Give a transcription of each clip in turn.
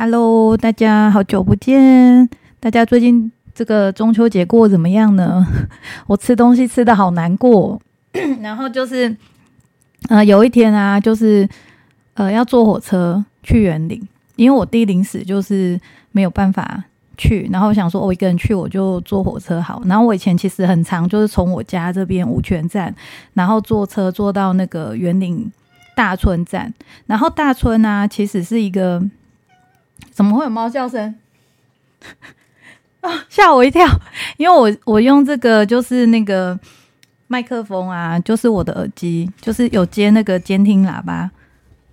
Hello，大家好久不见！大家最近这个中秋节过怎么样呢？我吃东西吃的好难过，然后就是呃有一天啊，就是呃要坐火车去园林，因为我弟临时就是没有办法去，然后我想说我一个人去我就坐火车好。然后我以前其实很长，就是从我家这边五泉站，然后坐车坐到那个园林大村站，然后大村啊其实是一个。怎么会有猫叫声？啊，吓我一跳！因为我我用这个就是那个麦克风啊，就是我的耳机，就是有接那个监听喇叭，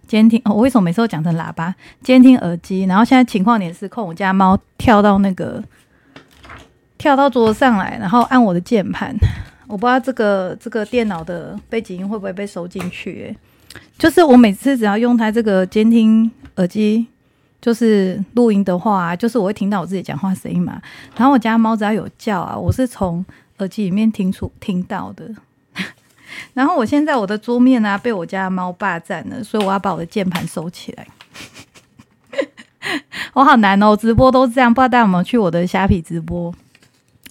监听。我为什么每次都讲成喇叭？监听耳机。然后现在情况也失控，我家猫跳到那个跳到桌子上来，然后按我的键盘。我不知道这个这个电脑的背景音会不会被收进去？就是我每次只要用它这个监听耳机。就是录音的话，就是我会听到我自己讲话声音嘛。然后我家猫只要有叫啊，我是从耳机里面听出听到的。然后我现在我的桌面啊被我家猫霸占了，所以我要把我的键盘收起来。我好难哦，直播都这样，不知道大家有没有去我的虾皮直播？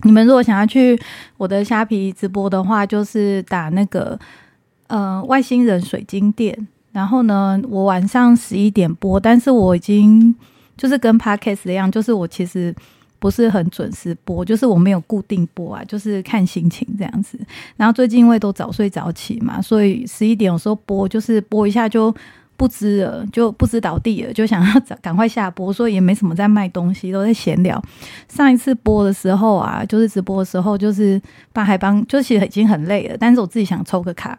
你们如果想要去我的虾皮直播的话，就是打那个呃外星人水晶店。然后呢，我晚上十一点播，但是我已经就是跟 podcast 一样，就是我其实不是很准时播，就是我没有固定播啊，就是看心情这样子。然后最近因为都早睡早起嘛，所以十一点有时候播就是播一下就不知了，就不知倒地了，就想要赶快下播，所以也没什么在卖东西，都在闲聊。上一次播的时候啊，就是直播的时候，就是帮还帮，就其实已经很累了，但是我自己想抽个卡。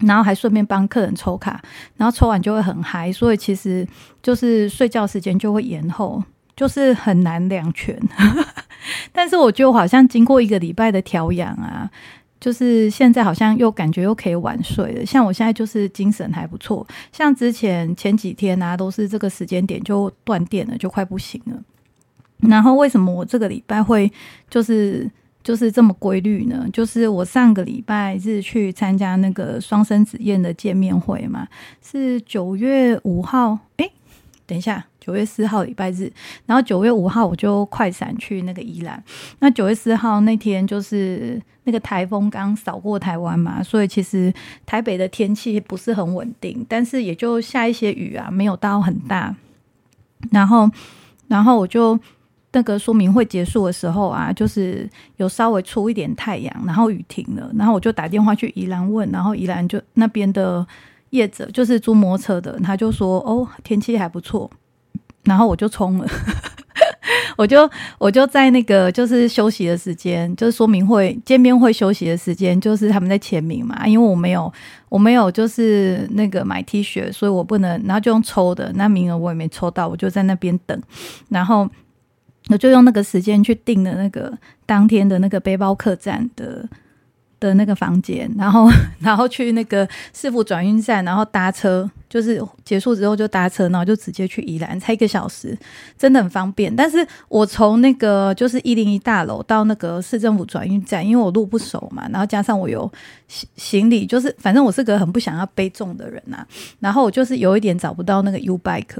然后还顺便帮客人抽卡，然后抽完就会很嗨，所以其实就是睡觉时间就会延后，就是很难两全。但是我觉得好像经过一个礼拜的调养啊，就是现在好像又感觉又可以晚睡了。像我现在就是精神还不错，像之前前几天啊，都是这个时间点就断电了，就快不行了。然后为什么我这个礼拜会就是？就是这么规律呢？就是我上个礼拜日去参加那个双生子宴的见面会嘛，是九月五号。哎，等一下，九月四号礼拜日，然后九月五号我就快闪去那个宜兰。那九月四号那天就是那个台风刚扫过台湾嘛，所以其实台北的天气不是很稳定，但是也就下一些雨啊，没有到很大。然后，然后我就。那个说明会结束的时候啊，就是有稍微出一点太阳，然后雨停了，然后我就打电话去宜兰问，然后宜兰就那边的业者就是租摩托车的，他就说哦天气还不错，然后我就冲了，我就我就在那个就是休息的时间，就是说明会见面会休息的时间，就是他们在签名嘛，因为我没有我没有就是那个买 T 恤，所以我不能，然后就用抽的，那名额我也没抽到，我就在那边等，然后。我就用那个时间去订了那个当天的那个背包客栈的的那个房间，然后然后去那个市府转运站，然后搭车，就是结束之后就搭车，然后就直接去宜兰，才一个小时，真的很方便。但是我从那个就是一零一大楼到那个市政府转运站，因为我路不熟嘛，然后加上我有行行李，就是反正我是个很不想要背重的人呐，然后我就是有一点找不到那个 U bike。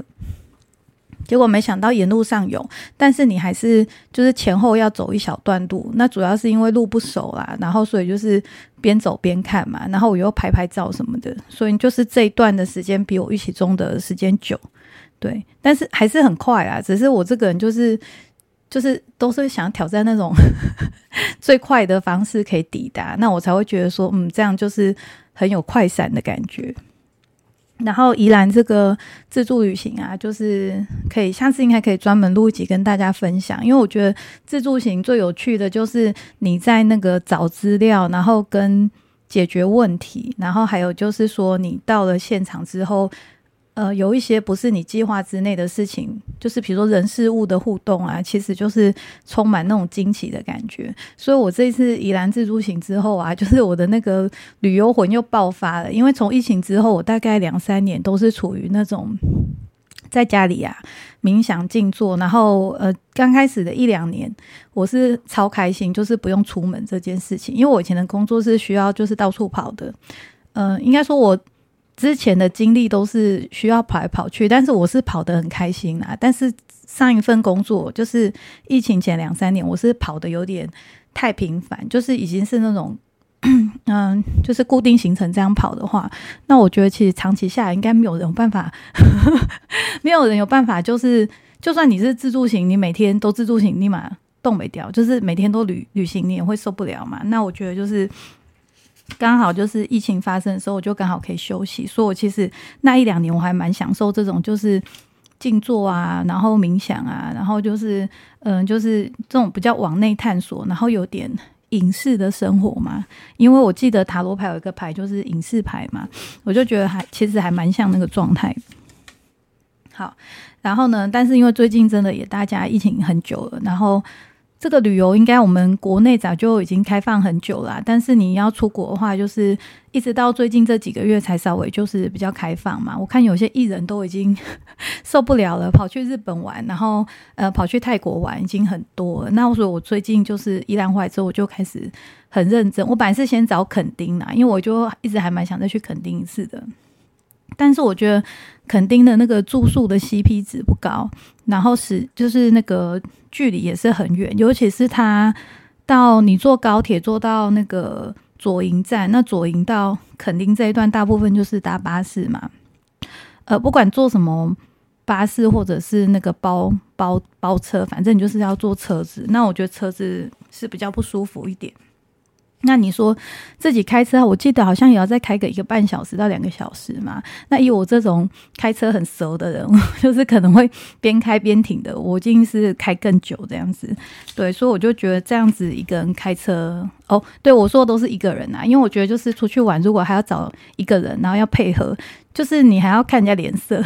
结果没想到沿路上有，但是你还是就是前后要走一小段路，那主要是因为路不熟啦，然后所以就是边走边看嘛，然后我又拍拍照什么的，所以就是这一段的时间比我预期中的时间久，对，但是还是很快啊，只是我这个人就是就是都是想挑战那种 最快的方式可以抵达，那我才会觉得说，嗯，这样就是很有快闪的感觉。然后宜兰这个自助旅行啊，就是可以下次应该可以专门录一集跟大家分享，因为我觉得自助行最有趣的就是你在那个找资料，然后跟解决问题，然后还有就是说你到了现场之后。呃，有一些不是你计划之内的事情，就是比如说人事物的互动啊，其实就是充满那种惊奇的感觉。所以我这一次宜兰自助行之后啊，就是我的那个旅游魂又爆发了。因为从疫情之后，我大概两三年都是处于那种在家里啊冥想静坐，然后呃，刚开始的一两年我是超开心，就是不用出门这件事情。因为我以前的工作是需要就是到处跑的，嗯，应该说我。之前的经历都是需要跑来跑去，但是我是跑得很开心啦。但是上一份工作就是疫情前两三年，我是跑的有点太频繁，就是已经是那种 嗯，就是固定行程这样跑的话，那我觉得其实长期下来应该没有人有办法，没有人有办法，就是就算你是自助型，你每天都自助型，立马动没掉，就是每天都旅旅行，你也会受不了嘛。那我觉得就是刚好就是疫情发生的时候，我就刚好可以休息，所以我其实那一两年我还蛮享受这种就是静坐啊，然后冥想啊，然后就是嗯，就是这种比较往内探索，然后有点。隐士的生活嘛，因为我记得塔罗牌有一个牌就是隐士牌嘛，我就觉得还其实还蛮像那个状态。好，然后呢，但是因为最近真的也大家疫情很久了，然后。这个旅游应该我们国内早就已经开放很久了，但是你要出国的话，就是一直到最近这几个月才稍微就是比较开放嘛。我看有些艺人都已经 受不了了，跑去日本玩，然后呃跑去泰国玩，已经很多了。那我说我最近就是一兰怀之后，我就开始很认真。我本来是先找垦丁啦，因为我就一直还蛮想再去垦丁一次的。但是我觉得垦丁的那个住宿的 CP 值不高，然后是就是那个距离也是很远，尤其是他到你坐高铁坐到那个左营站，那左营到垦丁这一段大部分就是搭巴士嘛，呃，不管坐什么巴士或者是那个包包包车，反正你就是要坐车子，那我觉得车子是比较不舒服一点。那你说自己开车，我记得好像也要再开个一个半小时到两个小时嘛。那以我这种开车很熟的人，就是可能会边开边停的，我竟是开更久这样子。对，所以我就觉得这样子一个人开车，哦，对我说的都是一个人啊，因为我觉得就是出去玩，如果还要找一个人，然后要配合，就是你还要看人家脸色。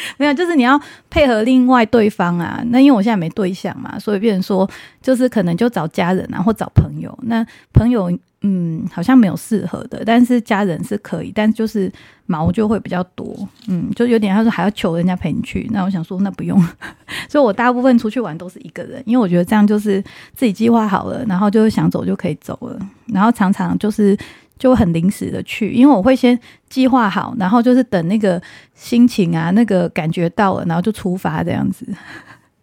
没有，就是你要配合另外对方啊。那因为我现在没对象嘛，所以变成说，就是可能就找家人啊，或找朋友。那朋友，嗯，好像没有适合的，但是家人是可以，但就是毛就会比较多，嗯，就有点他说还要求人家陪你去。那我想说，那不用。所以我大部分出去玩都是一个人，因为我觉得这样就是自己计划好了，然后就是想走就可以走了。然后常常就是。就很临时的去，因为我会先计划好，然后就是等那个心情啊，那个感觉到了，然后就出发这样子。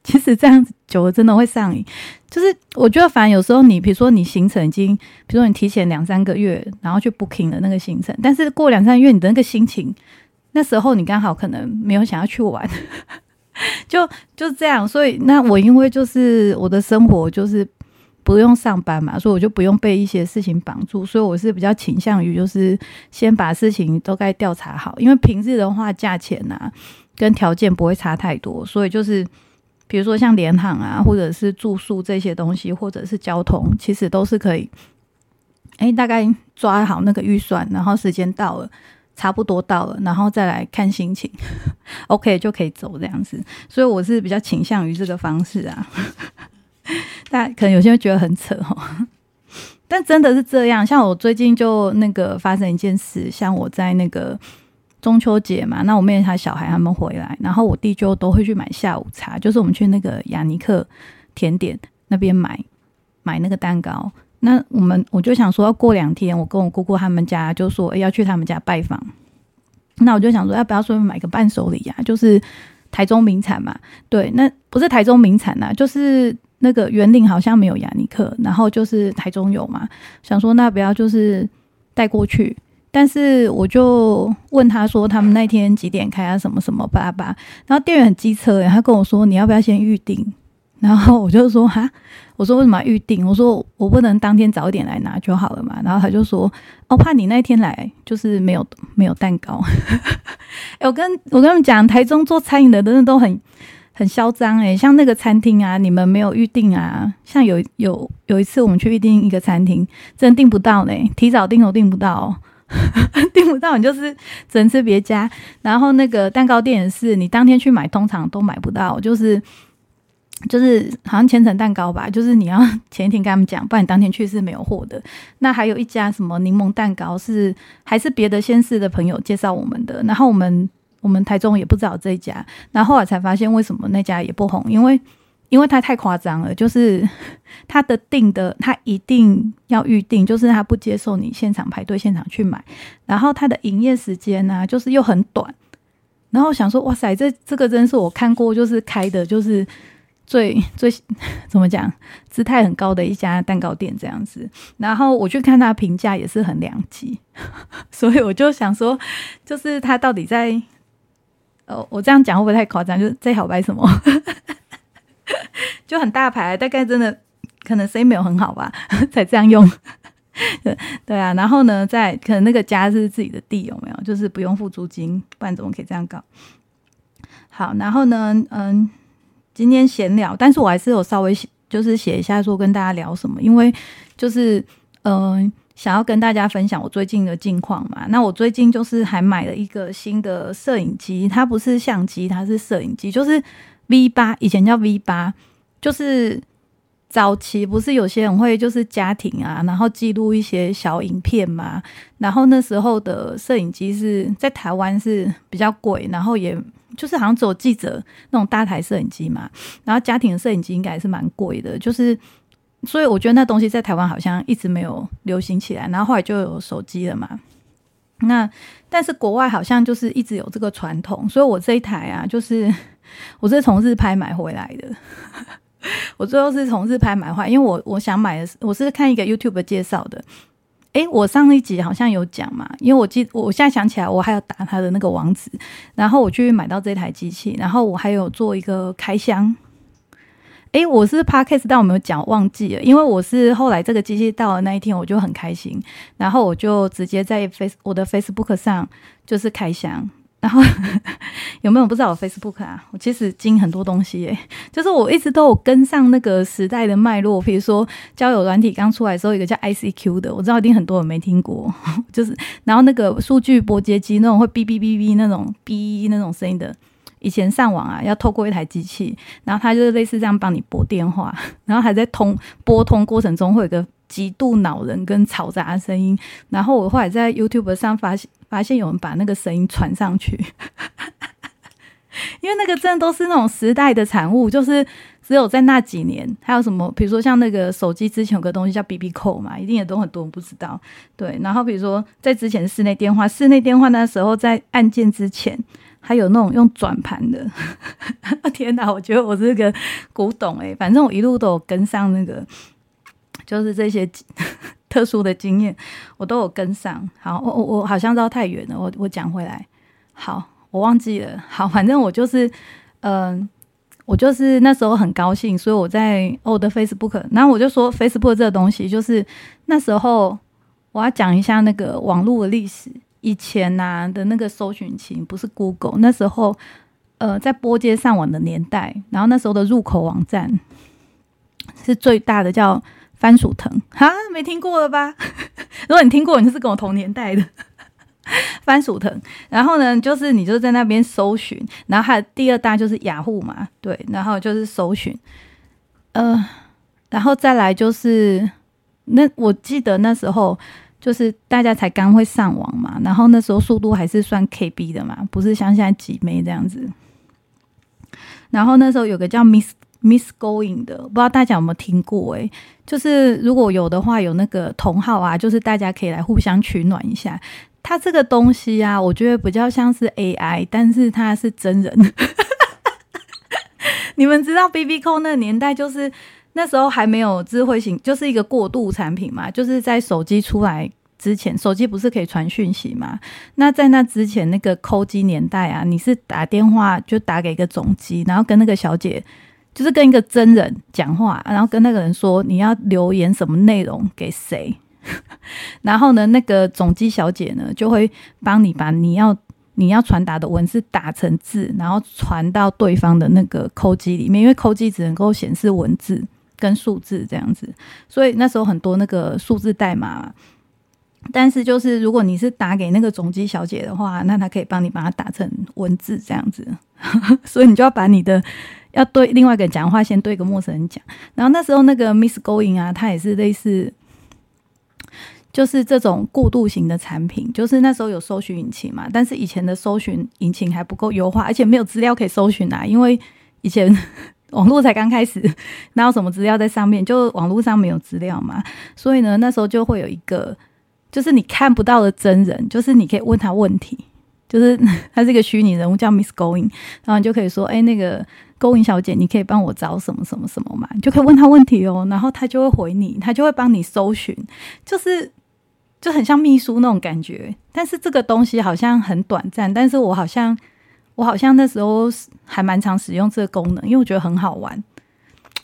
其实这样子久了真的会上瘾。就是我觉得，反正有时候你，比如说你行程已经，比如说你提前两三个月，然后去 booking 的那个行程，但是过两三个月你的那个心情，那时候你刚好可能没有想要去玩，就就这样。所以那我因为就是我的生活就是。不用上班嘛，所以我就不用被一些事情绑住，所以我是比较倾向于就是先把事情都该调查好，因为平日的话价钱啊跟条件不会差太多，所以就是比如说像联航啊，或者是住宿这些东西，或者是交通，其实都是可以，哎，大概抓好那个预算，然后时间到了，差不多到了，然后再来看心情，OK 就可以走这样子，所以我是比较倾向于这个方式啊。但可能有些人觉得很扯哦，但真的是这样。像我最近就那个发生一件事，像我在那个中秋节嘛，那我妹她小孩他们回来，然后我弟就都会去买下午茶，就是我们去那个雅尼克甜点那边买买那个蛋糕。那我们我就想说，要过两天我跟我姑姑他们家就说要去他们家拜访，那我就想说要不要顺便买个伴手礼呀？就是台中名产嘛，对，那不是台中名产呐，就是。那个园林好像没有雅尼克，然后就是台中有嘛，想说那不要就是带过去，但是我就问他说他们那天几点开啊，什么什么巴拉巴，然后店员很机车诶，他跟我说你要不要先预定，然后我就说哈，我说为什么要预定？我说我不能当天早点来拿就好了嘛，然后他就说哦，怕你那天来就是没有没有蛋糕，哎，我跟我跟他们讲，台中做餐饮的真的都很。很嚣张诶，像那个餐厅啊，你们没有预定啊？像有有有一次我们去预定一个餐厅，真订不到呢，提早订都订不到，订不到你就是只能吃别家。然后那个蛋糕店也是，你当天去买通常都买不到，就是就是好像千层蛋糕吧，就是你要前一天跟他们讲，不然你当天去是没有货的。那还有一家什么柠檬蛋糕是还是别的先市的朋友介绍我们的，然后我们。我们台中也不知道这一家，然后后来才发现为什么那家也不红，因为因为它太夸张了，就是 它的订的，它一定要预定，就是它不接受你现场排队、现场去买。然后它的营业时间呢，就是又很短。然后想说，哇塞，这这个真是我看过，就是开的，就是最最 怎么讲，姿态很高的一家蛋糕店这样子。然后我去看他评价也是很两极，所以我就想说，就是他到底在，呃，我这样讲会不会太夸张？就是在好白什么？就很大牌，大概真的可能 C 没有很好吧，才这样用。对啊，然后呢，在可能那个家是自己的地，有没有？就是不用付租金，不然怎么可以这样搞？好，然后呢，嗯，今天闲聊，但是我还是有稍微就是写一下说跟大家聊什么，因为就是嗯，想要跟大家分享我最近的近况嘛。那我最近就是还买了一个新的摄影机，它不是相机，它是摄影机，就是 V 八，以前叫 V 八。就是早期不是有些人会就是家庭啊，然后记录一些小影片嘛。然后那时候的摄影机是在台湾是比较贵，然后也就是好像只有记者那种大台摄影机嘛。然后家庭的摄影机应该是蛮贵的，就是所以我觉得那东西在台湾好像一直没有流行起来。然后后来就有手机了嘛。那但是国外好像就是一直有这个传统，所以我这一台啊，就是我是从日拍买回来的。我最后是从日拍买坏，因为我我想买的是，我是看一个 YouTube 介绍的。诶，我上一集好像有讲嘛，因为我记，我现在想起来，我还要打他的那个网址，然后我去买到这台机器，然后我还有做一个开箱。诶，我是 Podcast，但我没有讲，忘记了，因为我是后来这个机器到了那一天，我就很开心，然后我就直接在 Face 我的 Facebook 上就是开箱。然后 有没有不知道我 Facebook 啊？我其实经很多东西耶，就是我一直都有跟上那个时代的脉络。比如说交友软体刚出来的时候，一个叫 ICQ 的，我知道一定很多人没听过。就是然后那个数据拨接机那种会哔哔哔哔那种哔那种声音的，以前上网啊要透过一台机器，然后它就是类似这样帮你拨电话，然后还在通拨通过程中会有个极度恼人跟嘈杂的声音。然后我后来在 YouTube 上发现。发现有人把那个声音传上去，因为那个真的都是那种时代的产物，就是只有在那几年，还有什么，比如说像那个手机之前有个东西叫 BB 扣嘛，一定也都很多人不知道。对，然后比如说在之前室内电话，室内电话那时候在按键之前还有那种用转盘的。天哪，我觉得我是个古董诶，反正我一路都有跟上那个，就是这些。特殊的经验，我都有跟上。好，我我我好像绕太远了，我我讲回来。好，我忘记了。好，反正我就是，嗯，我就是那时候很高兴，所以我在我的 Facebook，然后我就说 Facebook 这个东西，就是那时候我要讲一下那个网络的历史。以前呐的那个搜寻器不是 Google，那时候呃在拨接上网的年代，然后那时候的入口网站是最大的，叫。番薯藤哈，没听过了吧？如果你听过，你就是跟我同年代的 番薯藤。然后呢，就是你就在那边搜寻，然后还有第二大就是雅虎嘛，对，然后就是搜寻，呃，然后再来就是那我记得那时候就是大家才刚会上网嘛，然后那时候速度还是算 KB 的嘛，不是像现在几枚这样子。然后那时候有个叫 Miss。Miss Going 的，不知道大家有没有听过？诶，就是如果有的话，有那个同号啊，就是大家可以来互相取暖一下。它这个东西啊，我觉得比较像是 AI，但是它是真人。你们知道 BB 扣那个年代，就是那时候还没有智慧型，就是一个过渡产品嘛。就是在手机出来之前，手机不是可以传讯息嘛？那在那之前，那个扣机年代啊，你是打电话就打给一个总机，然后跟那个小姐。就是跟一个真人讲话，然后跟那个人说你要留言什么内容给谁，然后呢，那个总机小姐呢就会帮你把你要你要传达的文字打成字，然后传到对方的那个扣机里面，因为扣机只能够显示文字跟数字这样子，所以那时候很多那个数字代码，但是就是如果你是打给那个总机小姐的话，那她可以帮你把它打成文字这样子，所以你就要把你的。要对另外一个人讲话，先对一个陌生人讲。然后那时候那个 Miss Going 啊，它也是类似，就是这种过渡型的产品。就是那时候有搜寻引擎嘛，但是以前的搜寻引擎还不够优化，而且没有资料可以搜寻啊。因为以前网络才刚开始，哪有什么资料在上面？就网络上没有资料嘛，所以呢，那时候就会有一个，就是你看不到的真人，就是你可以问他问题，就是 他是一个虚拟人物叫 Miss Going，然后你就可以说，哎，那个 Going 小姐，你可以帮我找什么什么什么嘛？你就可以问他问题哦，然后他就会回你，他就会帮你搜寻，就是就很像秘书那种感觉。但是这个东西好像很短暂，但是我好像。我好像那时候还蛮常使用这个功能，因为我觉得很好玩。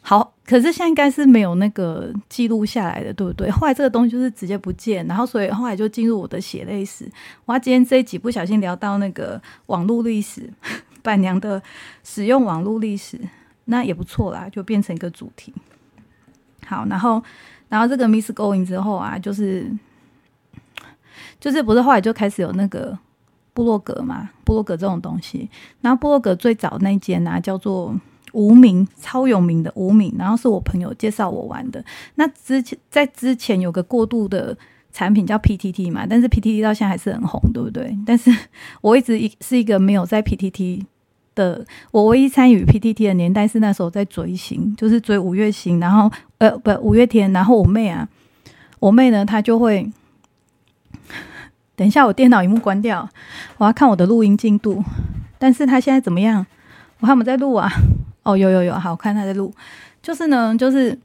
好，可是现在应该是没有那个记录下来的，对不对？后来这个东西就是直接不见，然后所以后来就进入我的血泪史。我今天这一集不小心聊到那个网络历史，板娘的使用网络历史，那也不错啦，就变成一个主题。好，然后然后这个 Miss Going 之后啊，就是就是不是后来就开始有那个。部落格嘛，部落格这种东西，然后部落格最早那间呢叫做无名，超有名的无名，然后是我朋友介绍我玩的。那之前在之前有个过渡的产品叫 PTT 嘛，但是 PTT 到现在还是很红，对不对？但是 我一直一是一个没有在 PTT 的，我唯一参与 PTT 的年代是那时候在追星，就是追五月星，然后呃不五月天，然后我妹啊，我妹呢她就会。等一下，我电脑荧幕关掉，我要看我的录音进度。但是他现在怎么样？我看我们在录啊。哦，有有有，好我看他在录。就是呢，就是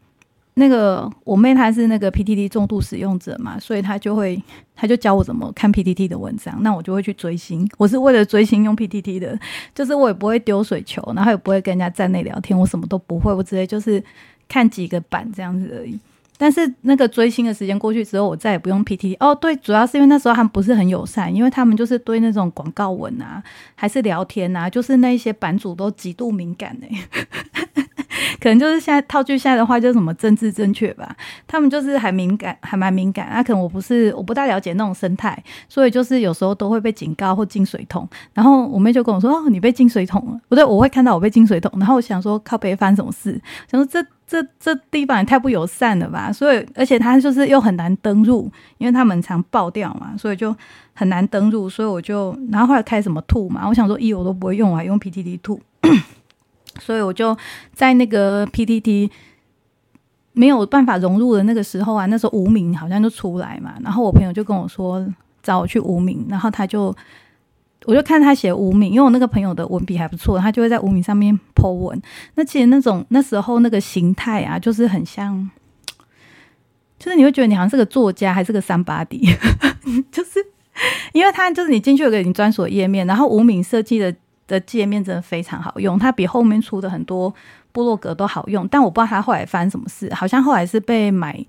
那个我妹她是那个 PTT 重度使用者嘛，所以她就会，她就教我怎么看 PTT 的文章。那我就会去追星。我是为了追星用 PTT 的，就是我也不会丢水球，然后也不会跟人家站内聊天，我什么都不会，我直接就是看几个版这样子而已。但是那个追星的时间过去之后，我再也不用 P T 哦。对，主要是因为那时候他们不是很友善，因为他们就是对那种广告文啊，还是聊天啊，就是那一些版主都极度敏感哎。可能就是现在套句现在的话，就是什么政治正确吧。他们就是还敏感，还蛮敏感。那可能我不是，我不大了解那种生态，所以就是有时候都会被警告或进水桶。然后我妹就跟我说：“哦，你被进水桶了。”不对，我会看到我被进水桶。然后我想说，靠北翻什么事？想说这这这地方也太不友善了吧。所以而且他就是又很难登入，因为他们常爆掉嘛，所以就很难登入。所以我就然后后来开什么兔嘛，我想说一我都不会用，我还用 PTT 兔。所以我就在那个 PTT 没有办法融入的那个时候啊，那时候无名好像就出来嘛，然后我朋友就跟我说找我去无名，然后他就我就看他写无名，因为我那个朋友的文笔还不错，他就会在无名上面 po 文。那其实那种那时候那个形态啊，就是很像，就是你会觉得你好像是个作家，还是个三八底，就是因为他就是你进去有个你专属页面，然后无名设计的。的界面真的非常好用，它比后面出的很多部落格都好用。但我不知道他后来发生什么事，好像后来是被买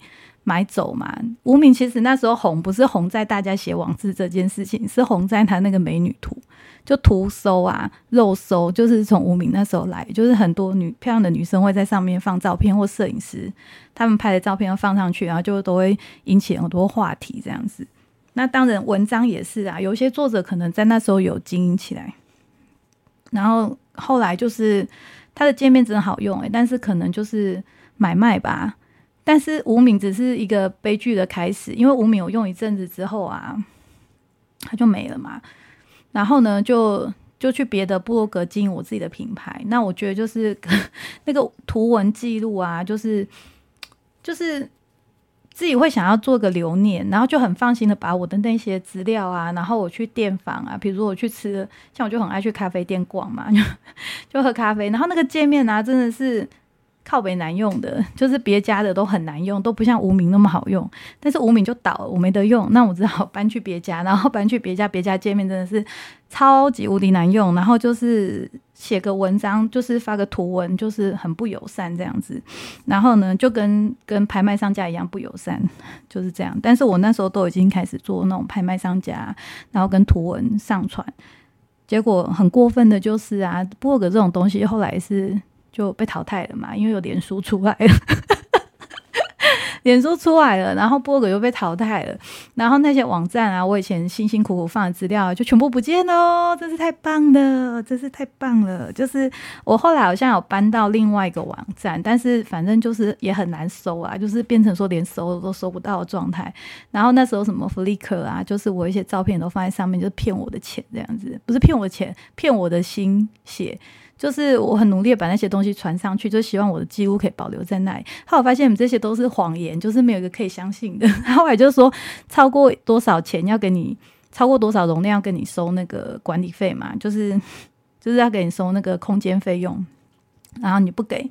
买走嘛。无名其实那时候红不是红在大家写网志这件事情，是红在他那个美女图，就图搜啊、肉搜，就是从无名那时候来，就是很多女漂亮的女生会在上面放照片，或摄影师他们拍的照片要放上去，然后就都会引起很多话题这样子。那当然文章也是啊，有些作者可能在那时候有经营起来。然后后来就是它的界面真的好用诶，但是可能就是买卖吧。但是无名只是一个悲剧的开始，因为无名我用一阵子之后啊，它就没了嘛。然后呢，就就去别的部落格经营我自己的品牌。那我觉得就是 那个图文记录啊，就是就是。自己会想要做个留念，然后就很放心的把我的那些资料啊，然后我去店访啊，比如我去吃，像我就很爱去咖啡店逛嘛，就就喝咖啡，然后那个界面啊，真的是。靠北难用的，就是别家的都很难用，都不像无名那么好用。但是无名就倒了，我没得用，那我只好搬去别家，然后搬去别家，别家界面真的是超级无敌难用。然后就是写个文章，就是发个图文，就是很不友善这样子。然后呢，就跟跟拍卖商家一样不友善，就是这样。但是我那时候都已经开始做那种拍卖商家，然后跟图文上传，结果很过分的就是啊，博格这种东西后来是。就被淘汰了嘛，因为有脸书出来了，脸书出来了，然后波格又被淘汰了，然后那些网站啊，我以前辛辛苦苦放的资料就全部不见了，真是太棒了，真是太棒了。就是我后来好像有搬到另外一个网站，但是反正就是也很难搜啊，就是变成说连搜都搜不到的状态。然后那时候什么 Flickr 啊，就是我一些照片都放在上面，就是骗我的钱这样子，不是骗我的钱，骗我的心血。就是我很努力把那些东西传上去，就希望我的记录可以保留在那里。后来发现你们这些都是谎言，就是没有一个可以相信的。后来就说超过多少钱要给你，超过多少容量要跟你收那个管理费嘛，就是就是要给你收那个空间费用，然后你不给。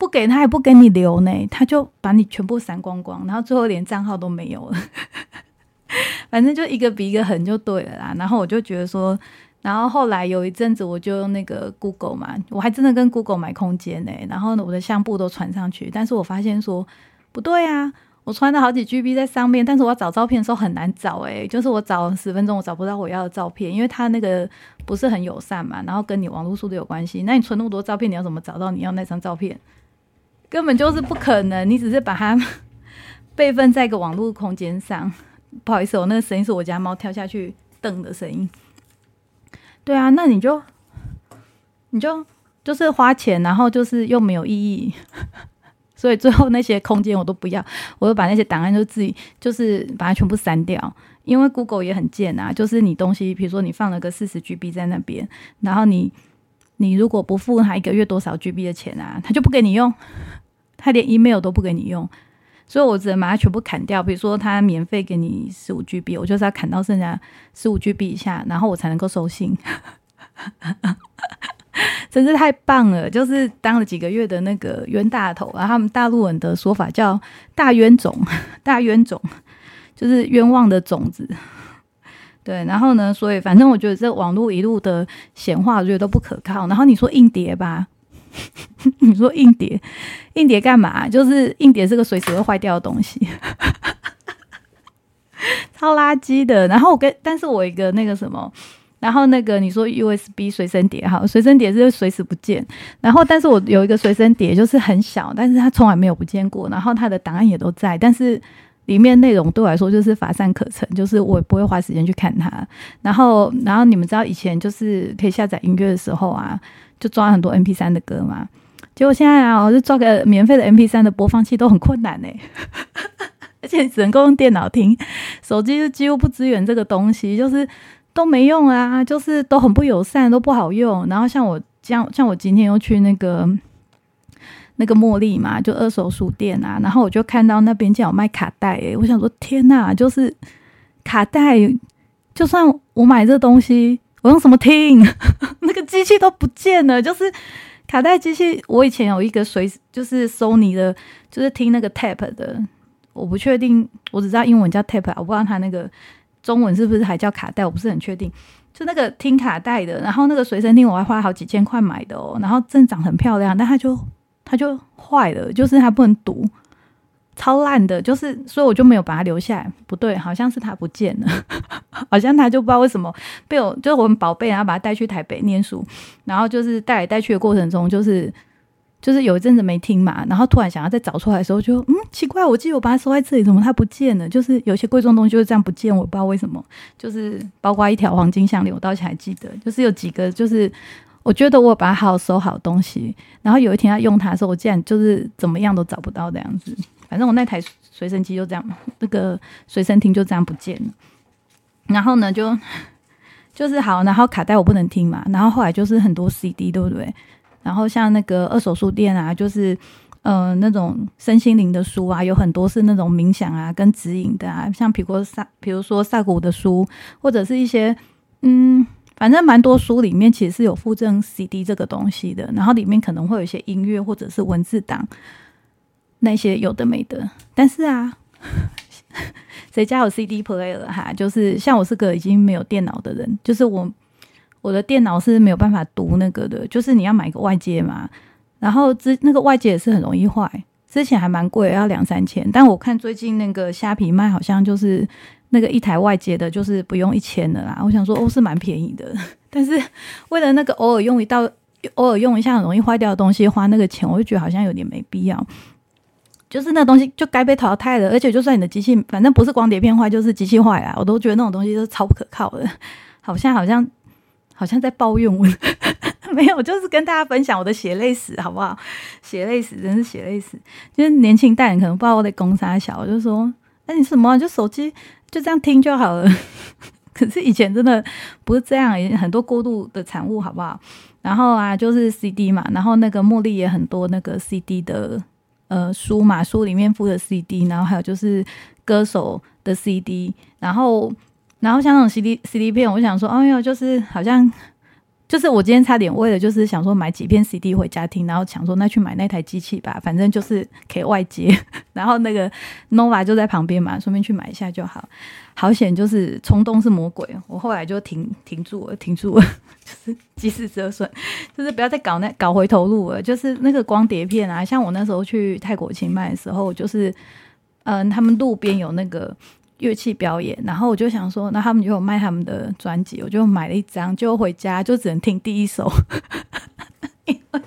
不给他也不给你留呢，他就把你全部删光光，然后最后连账号都没有了。反正就一个比一个狠就对了啦。然后我就觉得说，然后后来有一阵子我就用那个 Google 嘛，我还真的跟 Google 买空间呢。然后呢，我的相簿都传上去，但是我发现说不对啊，我传了好几 GB 在上面，但是我要找照片的时候很难找诶，就是我找十分钟我找不到我要的照片，因为它那个不是很友善嘛，然后跟你网络速度有关系。那你存那么多照片，你要怎么找到你要那张照片？根本就是不可能，你只是把它 备份在一个网络空间上。不好意思，我那个声音是我家猫跳下去蹬的声音。对啊，那你就你就就是花钱，然后就是又没有意义，所以最后那些空间我都不要，我就把那些档案就自己就是把它全部删掉。因为 Google 也很贱啊，就是你东西，比如说你放了个四十 GB 在那边，然后你你如果不付他一个月多少 GB 的钱啊，他就不给你用。他连 email 都不给你用，所以我只能把它全部砍掉。比如说，他免费给你十五 GB，我就是要砍到剩下十五 GB 以下，然后我才能够收信。真是太棒了！就是当了几个月的那个冤大头，然后他们大陆人的说法叫大冤种，大冤种就是冤枉的种子。对，然后呢，所以反正我觉得这网络一路的闲话，我觉得都不可靠。然后你说硬碟吧。你说硬碟，硬碟干嘛？就是硬碟是个随时会坏掉的东西，超垃圾的。然后我跟，但是我一个那个什么，然后那个你说 USB 随身碟哈，随身碟是随时不见。然后，但是我有一个随身碟，就是很小，但是它从来没有不见过。然后它的档案也都在，但是里面内容对我来说就是乏善可陈，就是我不会花时间去看它。然后，然后你们知道以前就是可以下载音乐的时候啊。就抓很多 M P 三的歌嘛，结果现在啊，我就抓个免费的 M P 三的播放器都很困难呢，而且只能够用电脑听，手机就几乎不支援这个东西，就是都没用啊，就是都很不友善，都不好用。然后像我像像我今天又去那个那个茉莉嘛，就二手书店啊，然后我就看到那边竟然有卖卡带，诶，我想说天呐，就是卡带，就算我买这东西。我用什么听？那个机器都不见了，就是卡带机器。我以前有一个随，就是 Sony 的，就是听那个 tape 的。我不确定，我只知道英文叫 tape，我不知道它那个中文是不是还叫卡带，我不是很确定。就那个听卡带的，然后那个随身听，我还花好几千块买的哦。然后正长很漂亮，但它就它就坏了，就是它不能读。超烂的，就是所以我就没有把它留下来。不对，好像是它不见了，好像他就不知道为什么被我，就是我们宝贝，然后把它带去台北念书，然后就是带来带去的过程中，就是就是有一阵子没听嘛，然后突然想要再找出来的时候，就嗯奇怪，我记得我把它收在这里，怎么它不见了？就是有些贵重东西就是这样不见，我不知道为什么。就是包括一条黄金项链，我到现在还记得，就是有几个，就是我觉得我把它好好收好东西，然后有一天要用它的时候，我竟然就是怎么样都找不到这样子。反正我那台随身机就这样，那个随身听就这样不见了。然后呢，就 就是好，然后卡带我不能听嘛。然后后来就是很多 CD，对不对？然后像那个二手书店啊，就是呃那种身心灵的书啊，有很多是那种冥想啊跟指引的啊，像比如萨，比如说萨古的书，或者是一些嗯，反正蛮多书里面其实是有附赠 CD 这个东西的。然后里面可能会有一些音乐或者是文字档。那些有的没的，但是啊，谁家有 CD player 哈？就是像我是个已经没有电脑的人，就是我我的电脑是没有办法读那个的，就是你要买个外接嘛，然后之那个外接也是很容易坏，之前还蛮贵，要两三千，但我看最近那个虾皮卖好像就是那个一台外接的，就是不用一千的啦。我想说哦，是蛮便宜的，但是为了那个偶尔用一到偶尔用一下很容易坏掉的东西花那个钱，我就觉得好像有点没必要。就是那东西就该被淘汰了，而且就算你的机器，反正不是光碟片坏，就是机器坏了，我都觉得那种东西是超不可靠的。好像好像好像在抱怨我，没有，就是跟大家分享我的血泪史，好不好？血泪史真是血泪史。就是年轻代人可能不知道我在攻啥小，我就说，那你什么就手机就这样听就好了。可是以前真的不是这样，很多过度的产物，好不好？然后啊，就是 CD 嘛，然后那个茉莉也很多那个 CD 的呃书嘛，书里面附的 CD，然后还有就是歌手的 CD，然后然后像那种 CD CD 片，我想说，哎呦，就是好像。就是我今天差点为了就是想说买几片 CD 回家听，然后想说那去买那台机器吧，反正就是可以外接，然后那个 Nova 就在旁边嘛，顺便去买一下就好。好险，就是冲动是魔鬼，我后来就停停住了，停住了，就是及时折损，就是不要再搞那搞回头路了。就是那个光碟片啊，像我那时候去泰国清迈的时候，就是嗯，他们路边有那个。乐器表演，然后我就想说，那他们就有卖他们的专辑，我就买了一张，就回家就只能听第一首，因 为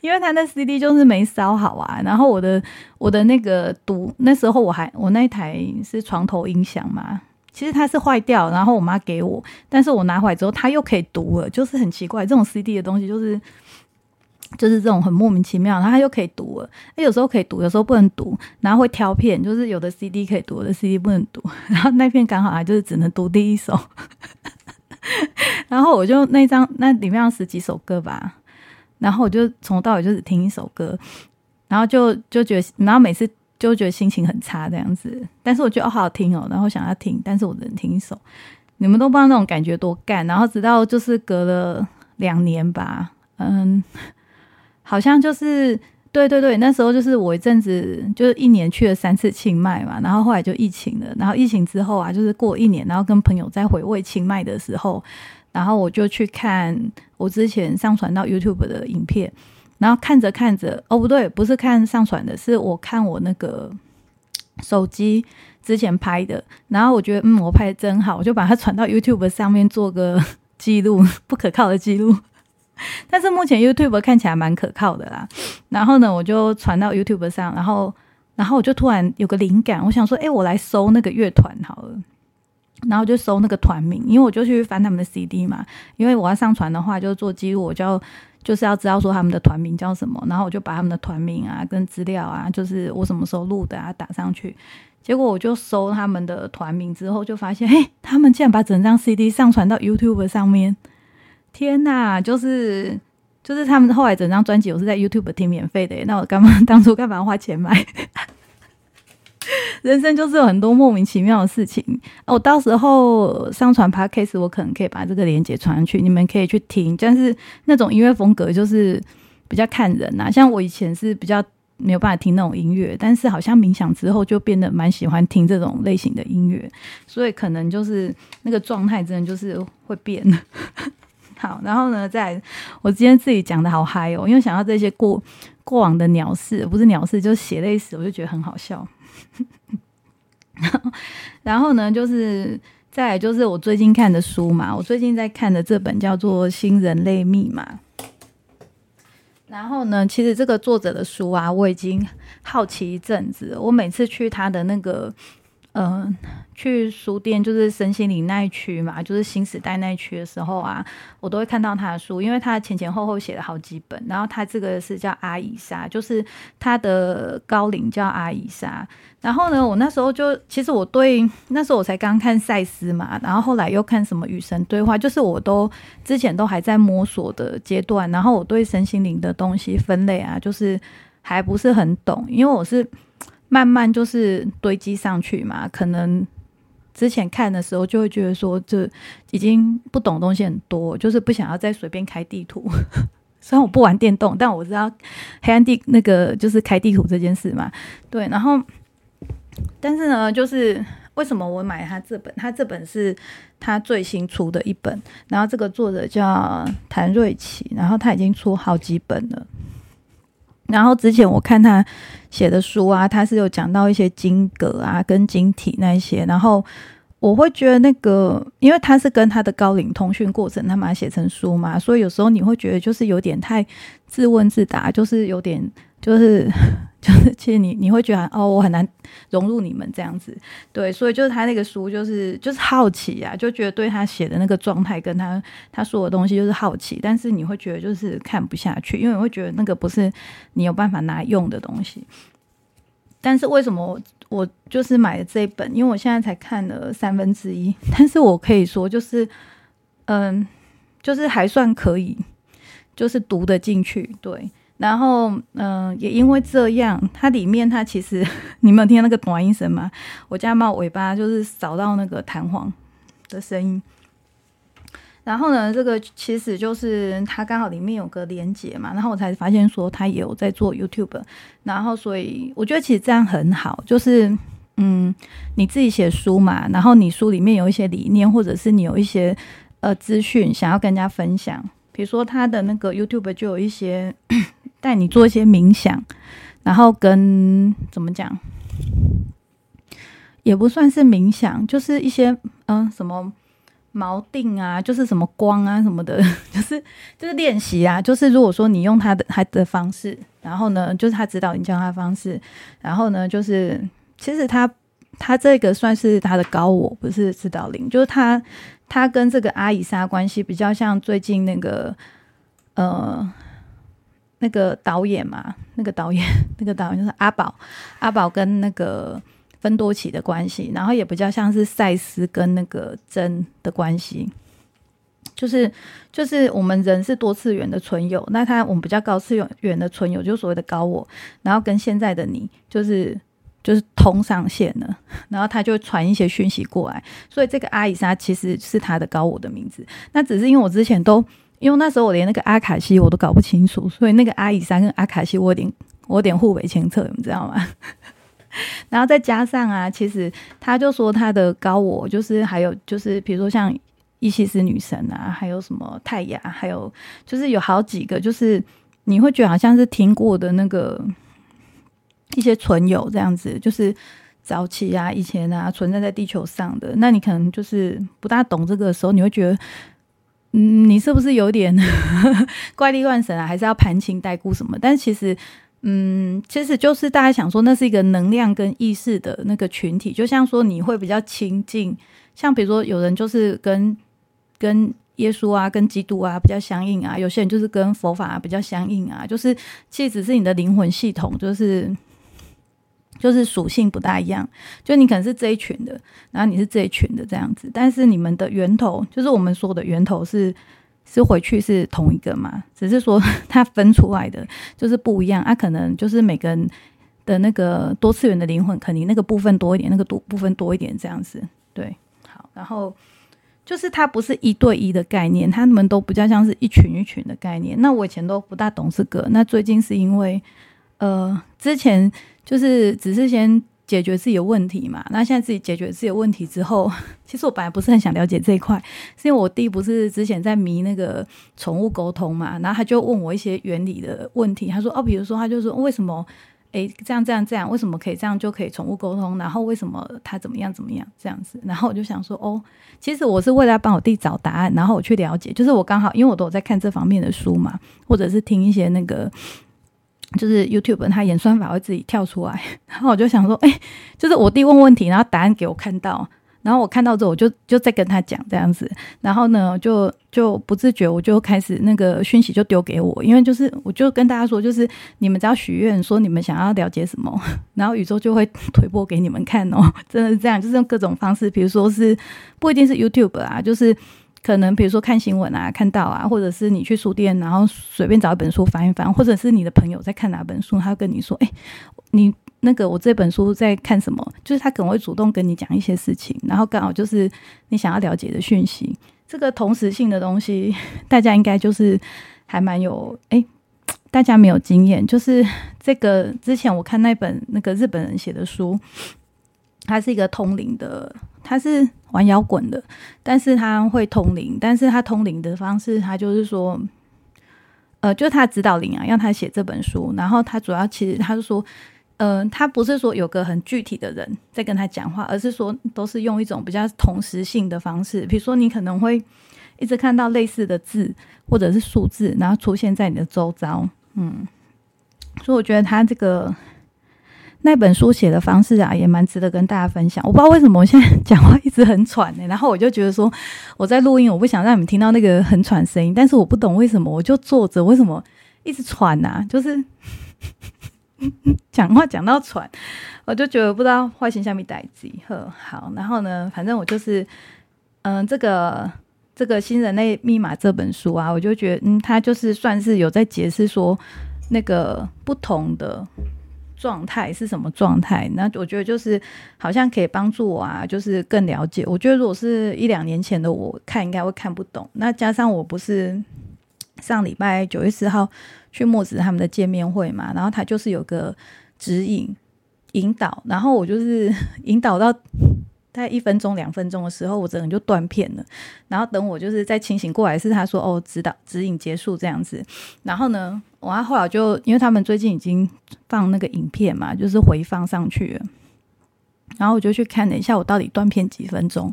因为他那 CD 就是没烧好啊。然后我的我的那个读那时候我还我那台是床头音响嘛，其实它是坏掉，然后我妈给我，但是我拿回来之后它又可以读了，就是很奇怪，这种 CD 的东西就是。就是这种很莫名其妙，然后他又可以读了，他有时候可以读，有时候不能读，然后会挑片，就是有的 CD 可以读，有的 CD 不能读，然后那片刚好啊，就是只能读第一首，然后我就那张那里面十几首歌吧，然后我就从头到尾就只听一首歌，然后就就觉得，然后每次就觉得心情很差这样子，但是我觉得哦好好听哦，然后想要听，但是我只能听一首，你们都不知道那种感觉多干，然后直到就是隔了两年吧，嗯。好像就是对对对，那时候就是我一阵子就是一年去了三次清迈嘛，然后后来就疫情了，然后疫情之后啊，就是过一年，然后跟朋友在回味清迈的时候，然后我就去看我之前上传到 YouTube 的影片，然后看着看着，哦不对，不是看上传的，是我看我那个手机之前拍的，然后我觉得嗯，我拍的真好，我就把它传到 YouTube 上面做个记录，不可靠的记录。但是目前 YouTube 看起来蛮可靠的啦，然后呢，我就传到 YouTube 上，然后，然后我就突然有个灵感，我想说，哎，我来搜那个乐团好了，然后就搜那个团名，因为我就去翻他们的 CD 嘛，因为我要上传的话，就做记录，我就要就是要知道说他们的团名叫什么，然后我就把他们的团名啊、跟资料啊，就是我什么时候录的啊打上去，结果我就搜他们的团名之后，就发现，嘿，他们竟然把整张 CD 上传到 YouTube 上面。天呐，就是就是他们后来整张专辑我是在 YouTube 听免费的，那我干嘛 当初干嘛花钱买？人生就是有很多莫名其妙的事情。我到时候上传 Podcast，我可能可以把这个链接传上去，你们可以去听。但是那种音乐风格就是比较看人呐，像我以前是比较没有办法听那种音乐，但是好像冥想之后就变得蛮喜欢听这种类型的音乐，所以可能就是那个状态真的就是会变。好，然后呢，在我今天自己讲的好嗨哦，因为想到这些过过往的鸟事，不是鸟事，就是血泪史，我就觉得很好笑。然后呢，就是再就是我最近看的书嘛，我最近在看的这本叫做《新人类密码》。然后呢，其实这个作者的书啊，我已经好奇一阵子，我每次去他的那个。嗯，去书店就是身心灵那一区嘛，就是新时代那一区的时候啊，我都会看到他的书，因为他前前后后写了好几本。然后他这个是叫阿姨莎，就是他的高龄叫阿姨莎。然后呢，我那时候就其实我对那时候我才刚看赛斯嘛，然后后来又看什么与神对话，就是我都之前都还在摸索的阶段。然后我对身心灵的东西分类啊，就是还不是很懂，因为我是。慢慢就是堆积上去嘛，可能之前看的时候就会觉得说，这已经不懂东西很多，就是不想要再随便开地图。虽然我不玩电动，但我知道黑暗地那个就是开地图这件事嘛。对，然后但是呢，就是为什么我买他这本？他这本是他最新出的一本，然后这个作者叫谭瑞奇，然后他已经出好几本了。然后之前我看他写的书啊，他是有讲到一些经格啊、跟晶体那些，然后我会觉得那个，因为他是跟他的高龄通讯过程，他把它写成书嘛，所以有时候你会觉得就是有点太自问自答，就是有点。就是就是，其实你你会觉得哦，我很难融入你们这样子，对，所以就是他那个书，就是就是好奇啊，就觉得对他写的那个状态跟他他说的东西就是好奇，但是你会觉得就是看不下去，因为你会觉得那个不是你有办法拿用的东西。但是为什么我就是买了这一本？因为我现在才看了三分之一，但是我可以说就是嗯，就是还算可以，就是读得进去，对。然后，嗯，也因为这样，它里面它其实，你们有听那个短音声吗？我家猫尾巴就是扫到那个弹簧的声音。然后呢，这个其实就是它刚好里面有个连接嘛，然后我才发现说它也有在做 YouTube。然后，所以我觉得其实这样很好，就是嗯，你自己写书嘛，然后你书里面有一些理念，或者是你有一些呃资讯想要跟人家分享，比如说他的那个 YouTube 就有一些。带你做一些冥想，然后跟怎么讲，也不算是冥想，就是一些嗯什么锚定啊，就是什么光啊什么的，就是就是练习啊。就是如果说你用他的他的方式，然后呢，就是他指导你教他方式，然后呢，就是其实他他这个算是他的高我，不是指导灵，就是他他跟这个阿以莎关系比较像最近那个呃。那个导演嘛，那个导演，那个导演就是阿宝，阿宝跟那个芬多奇的关系，然后也比较像是赛斯跟那个真的关系，就是就是我们人是多次元的存有，那他我们比较高次元的存有，就是所谓的高我，然后跟现在的你就是就是通上线了，然后他就传一些讯息过来，所以这个阿伊莎其实是他的高我的名字，那只是因为我之前都。因为那时候我连那个阿卡西我都搞不清楚，所以那个阿以山跟阿卡西我有点我有点互为前策，你知道吗？然后再加上啊，其实他就说他的高我就是还有就是比如说像伊西斯女神啊，还有什么泰雅，还有就是有好几个，就是你会觉得好像是听过的那个一些存有这样子，就是早期啊以前啊存在在地球上的，那你可能就是不大懂这个的时候，你会觉得。嗯，你是不是有点 怪力乱神啊？还是要盘情代故什么？但其实，嗯，其实就是大家想说，那是一个能量跟意识的那个群体，就像说你会比较亲近，像比如说有人就是跟跟耶稣啊、跟基督啊比较相应啊，有些人就是跟佛法比较相应啊，就是其实只是你的灵魂系统就是。就是属性不大一样，就你可能是这一群的，然后你是这一群的这样子，但是你们的源头，就是我们说的源头是是回去是同一个嘛，只是说 它分出来的就是不一样，啊，可能就是每个人的那个多次元的灵魂，肯定那个部分多一点，那个多部分多一点这样子，对，好，然后就是它不是一对一的概念，他们都比较像是一群一群的概念。那我以前都不大懂这个，那最近是因为呃之前。就是只是先解决自己的问题嘛，那现在自己解决自己的问题之后，其实我本来不是很想了解这一块，是因为我弟不是之前在迷那个宠物沟通嘛，然后他就问我一些原理的问题，他说哦，比如说他就说为什么诶这样这样这样，为什么可以这样就可以宠物沟通，然后为什么他怎么样怎么样这样子，然后我就想说哦，其实我是为了帮我弟找答案，然后我去了解，就是我刚好因为我都有在看这方面的书嘛，或者是听一些那个。就是 YouTube，它演算法会自己跳出来，然后我就想说，哎，就是我弟问问题，然后答案给我看到，然后我看到之后，我就就再跟他讲这样子，然后呢，就就不自觉我就开始那个讯息就丢给我，因为就是我就跟大家说，就是你们只要许愿说你们想要了解什么，然后宇宙就会 推播给你们看哦，真的是这样，就是用各种方式，比如说是不一定是 YouTube 啊，就是。可能比如说看新闻啊，看到啊，或者是你去书店，然后随便找一本书翻一翻，或者是你的朋友在看哪本书，他跟你说：“哎，你那个我这本书在看什么？”就是他可能会主动跟你讲一些事情，然后刚好就是你想要了解的讯息。这个同时性的东西，大家应该就是还蛮有哎，大家没有经验，就是这个之前我看那本那个日本人写的书。他是一个通灵的，他是玩摇滚的，但是他会通灵，但是他通灵的方式，他就是说，呃，就是他指导灵啊，让他写这本书，然后他主要其实他是说，呃，他不是说有个很具体的人在跟他讲话，而是说都是用一种比较同时性的方式，比如说你可能会一直看到类似的字或者是数字，然后出现在你的周遭，嗯，所以我觉得他这个。那本书写的方式啊，也蛮值得跟大家分享。我不知道为什么我现在讲话一直很喘呢，然后我就觉得说我在录音，我不想让你们听到那个很喘声音。但是我不懂为什么，我就坐着为什么一直喘呐？就是讲话讲到喘，我就觉得不知道坏心下面代志呵好，然后呢，反正我就是嗯，这个这个新人类密码这本书啊，我就觉得嗯，它就是算是有在解释说那个不同的。状态是什么状态？那我觉得就是好像可以帮助我啊，就是更了解。我觉得如果是一两年前的我看，应该会看不懂。那加上我不是上礼拜九月四号去墨子他们的见面会嘛，然后他就是有个指引引导，然后我就是 引导到。在一分钟、两分钟的时候，我整个人就断片了。然后等我就是再清醒过来，是他说：“哦，指导指引结束这样子。”然后呢，我后来就因为他们最近已经放那个影片嘛，就是回放上去了。然后我就去看了一下，我到底断片几分钟，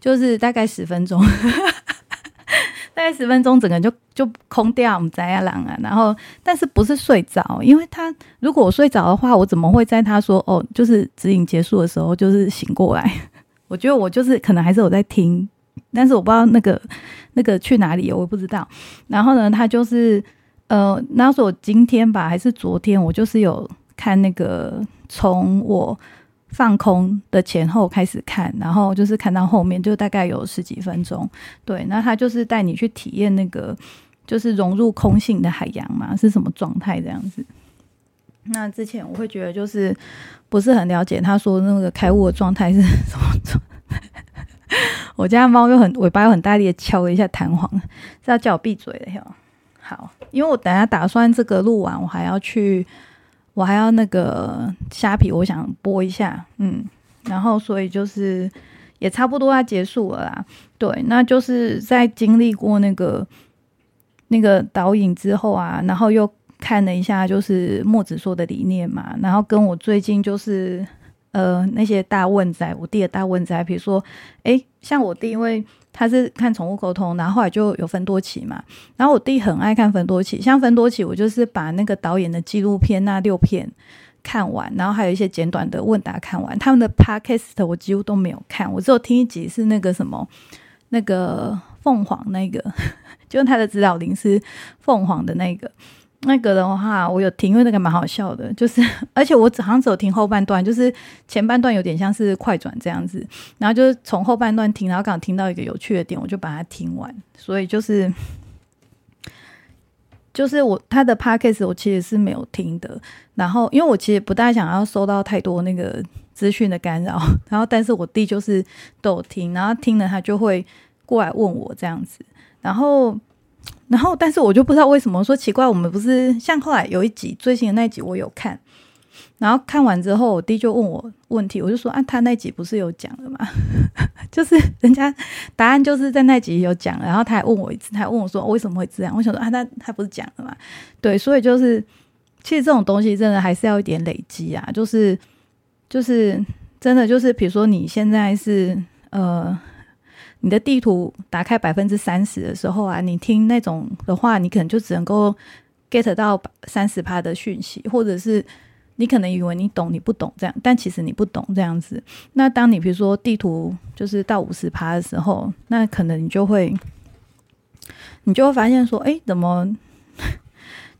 就是大概十分钟，大概十分钟，整个就就空掉，我们在啊。然后，但是不是睡着？因为他如果我睡着的话，我怎么会在他说“哦”就是指引结束的时候，就是醒过来？我觉得我就是可能还是有在听，但是我不知道那个那个去哪里，我也不知道。然后呢，他就是呃，那是我今天吧，还是昨天，我就是有看那个从我放空的前后开始看，然后就是看到后面，就大概有十几分钟。对，那他就是带你去体验那个就是融入空性的海洋嘛，是什么状态这样子。那之前我会觉得就是不是很了解，他说那个开悟的状态是 什么状？我家猫又很尾巴又很大力的敲了一下弹簧，是要叫我闭嘴的哟。好，因为我等下打算这个录完，我还要去，我还要那个虾皮，我想播一下，嗯，然后所以就是也差不多要结束了啦。对，那就是在经历过那个那个导引之后啊，然后又。看了一下，就是墨子说的理念嘛，然后跟我最近就是呃那些大问仔，我弟的大问仔，比如说，诶，像我弟，因为他是看宠物沟通，然后后来就有分多期嘛，然后我弟很爱看分多期，像分多期，我就是把那个导演的纪录片那六片看完，然后还有一些简短的问答看完，他们的 podcast 我几乎都没有看，我只有听一集是那个什么那个凤凰那个，就是他的指导灵是凤凰的那个。那个的话，我有听，因为那个蛮好笑的，就是 而且我好像只有听后半段，就是前半段有点像是快转这样子，然后就是从后半段听，然后刚好听到一个有趣的点，我就把它听完。所以就是就是我他的 podcast 我其实是没有听的，然后因为我其实不大想要收到太多那个资讯的干扰，然后但是我弟就是都有听，然后听了他就会过来问我这样子，然后。然后，但是我就不知道为什么说奇怪，我们不是像后来有一集最新的那一集我有看，然后看完之后，我弟就问我问题，我就说啊，他那集不是有讲了吗？就是人家答案就是在那集有讲，然后他还问我一次，他还问我说为什么会这样？我想说啊，他他不是讲了吗？对，所以就是其实这种东西真的还是要一点累积啊，就是就是真的就是比如说你现在是呃。你的地图打开百分之三十的时候啊，你听那种的话，你可能就只能够 get 到三十趴的讯息，或者是你可能以为你懂，你不懂这样，但其实你不懂这样子。那当你比如说地图就是到五十趴的时候，那可能你就会，你就会发现说，哎，怎么？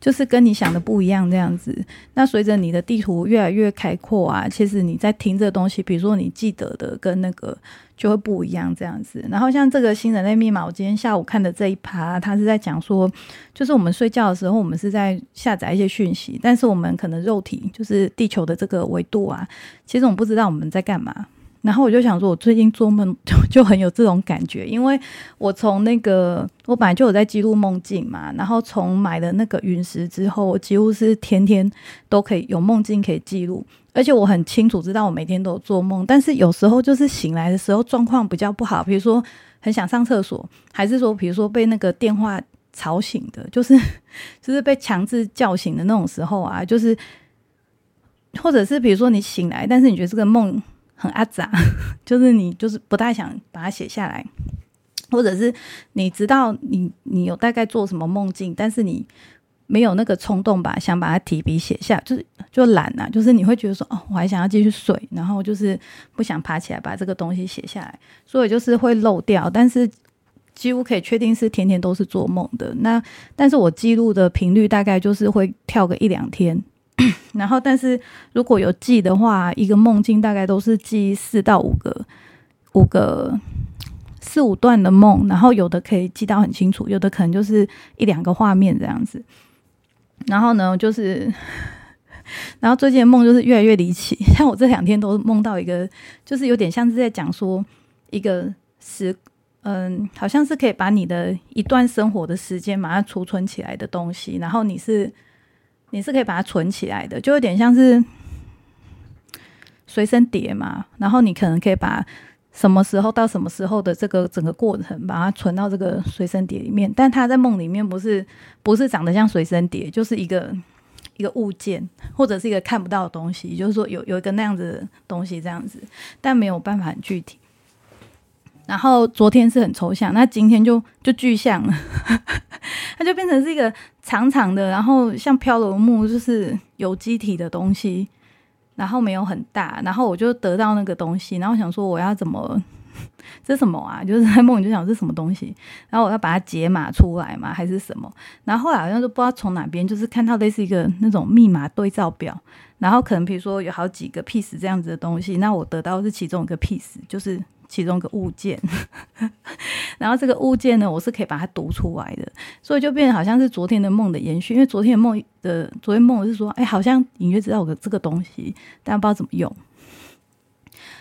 就是跟你想的不一样这样子。那随着你的地图越来越开阔啊，其实你在听这东西，比如说你记得的跟那个就会不一样这样子。然后像这个新人类密码，我今天下午看的这一趴，他是在讲说，就是我们睡觉的时候，我们是在下载一些讯息，但是我们可能肉体就是地球的这个维度啊，其实我们不知道我们在干嘛。然后我就想说，我最近做梦就很有这种感觉，因为我从那个我本来就有在记录梦境嘛，然后从买了那个陨石之后，我几乎是天天都可以有梦境可以记录，而且我很清楚知道我每天都有做梦，但是有时候就是醒来的时候状况比较不好，比如说很想上厕所，还是说比如说被那个电话吵醒的，就是就是被强制叫醒的那种时候啊，就是或者是比如说你醒来，但是你觉得这个梦。很阿杂，就是你就是不太想把它写下来，或者是你知道你你有大概做什么梦境，但是你没有那个冲动吧，想把它提笔写下，就是就懒呐，就是你会觉得说哦，我还想要继续睡，然后就是不想爬起来把这个东西写下来，所以就是会漏掉，但是几乎可以确定是天天都是做梦的。那但是我记录的频率大概就是会跳个一两天。然后，但是如果有记的话，一个梦境大概都是记四到五个，五个四五段的梦，然后有的可以记到很清楚，有的可能就是一两个画面这样子。然后呢，就是，然后最近的梦就是越来越离奇，像我这两天都梦到一个，就是有点像是在讲说一个时，嗯，好像是可以把你的一段生活的时间把它储存起来的东西，然后你是。你是可以把它存起来的，就有点像是随身碟嘛。然后你可能可以把什么时候到什么时候的这个整个过程，把它存到这个随身碟里面。但他在梦里面不是不是长得像随身碟，就是一个一个物件，或者是一个看不到的东西。就是说有有一个那样子的东西这样子，但没有办法很具体。然后昨天是很抽象，那今天就就具象了，它就变成是一个长长的，然后像飘柔木，就是有机体的东西，然后没有很大，然后我就得到那个东西，然后想说我要怎么，这什么啊？就是在梦里就想这什么东西，然后我要把它解码出来嘛，还是什么？然后后来好像就不知道从哪边，就是看到类似一个那种密码对照表，然后可能比如说有好几个 piece 这样子的东西，那我得到是其中一个 piece，就是。其中一个物件，然后这个物件呢，我是可以把它读出来的，所以就变得好像是昨天的梦的延续。因为昨天的梦的昨天梦是说，哎，好像隐约知道有个这个东西，但不知道怎么用。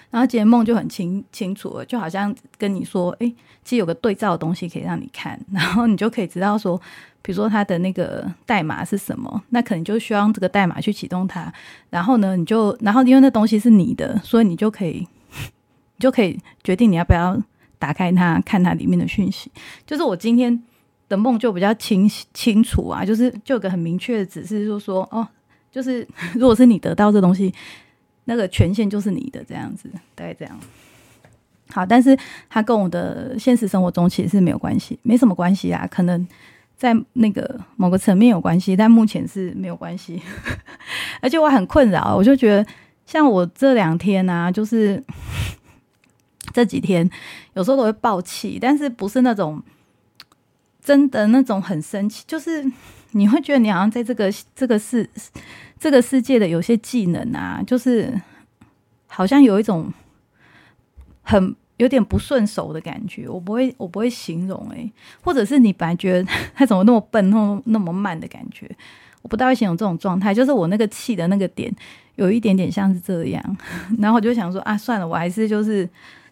然后今天梦就很清清楚了，就好像跟你说，哎，其实有个对照的东西可以让你看，然后你就可以知道说，比如说它的那个代码是什么，那可能就需要用这个代码去启动它。然后呢，你就然后因为那东西是你的，所以你就可以。你就可以决定你要不要打开它看它里面的讯息。就是我今天的梦就比较清清楚啊，就是就有个很明确的指示，就说哦，就是如果是你得到这东西，那个权限就是你的这样子，大概这样。好，但是它跟我的现实生活中其实是没有关系，没什么关系啊。可能在那个某个层面有关系，但目前是没有关系。而且我很困扰，我就觉得像我这两天啊，就是。这几天有时候都会爆气，但是不是那种真的那种很生气，就是你会觉得你好像在这个这个世这个世界的有些技能啊，就是好像有一种很有点不顺手的感觉。我不会我不会形容诶，或者是你本来觉得他怎么那么笨，那么那么慢的感觉，我不大会形容这种状态。就是我那个气的那个点有一点点像是这样，然后我就想说啊，算了，我还是就是。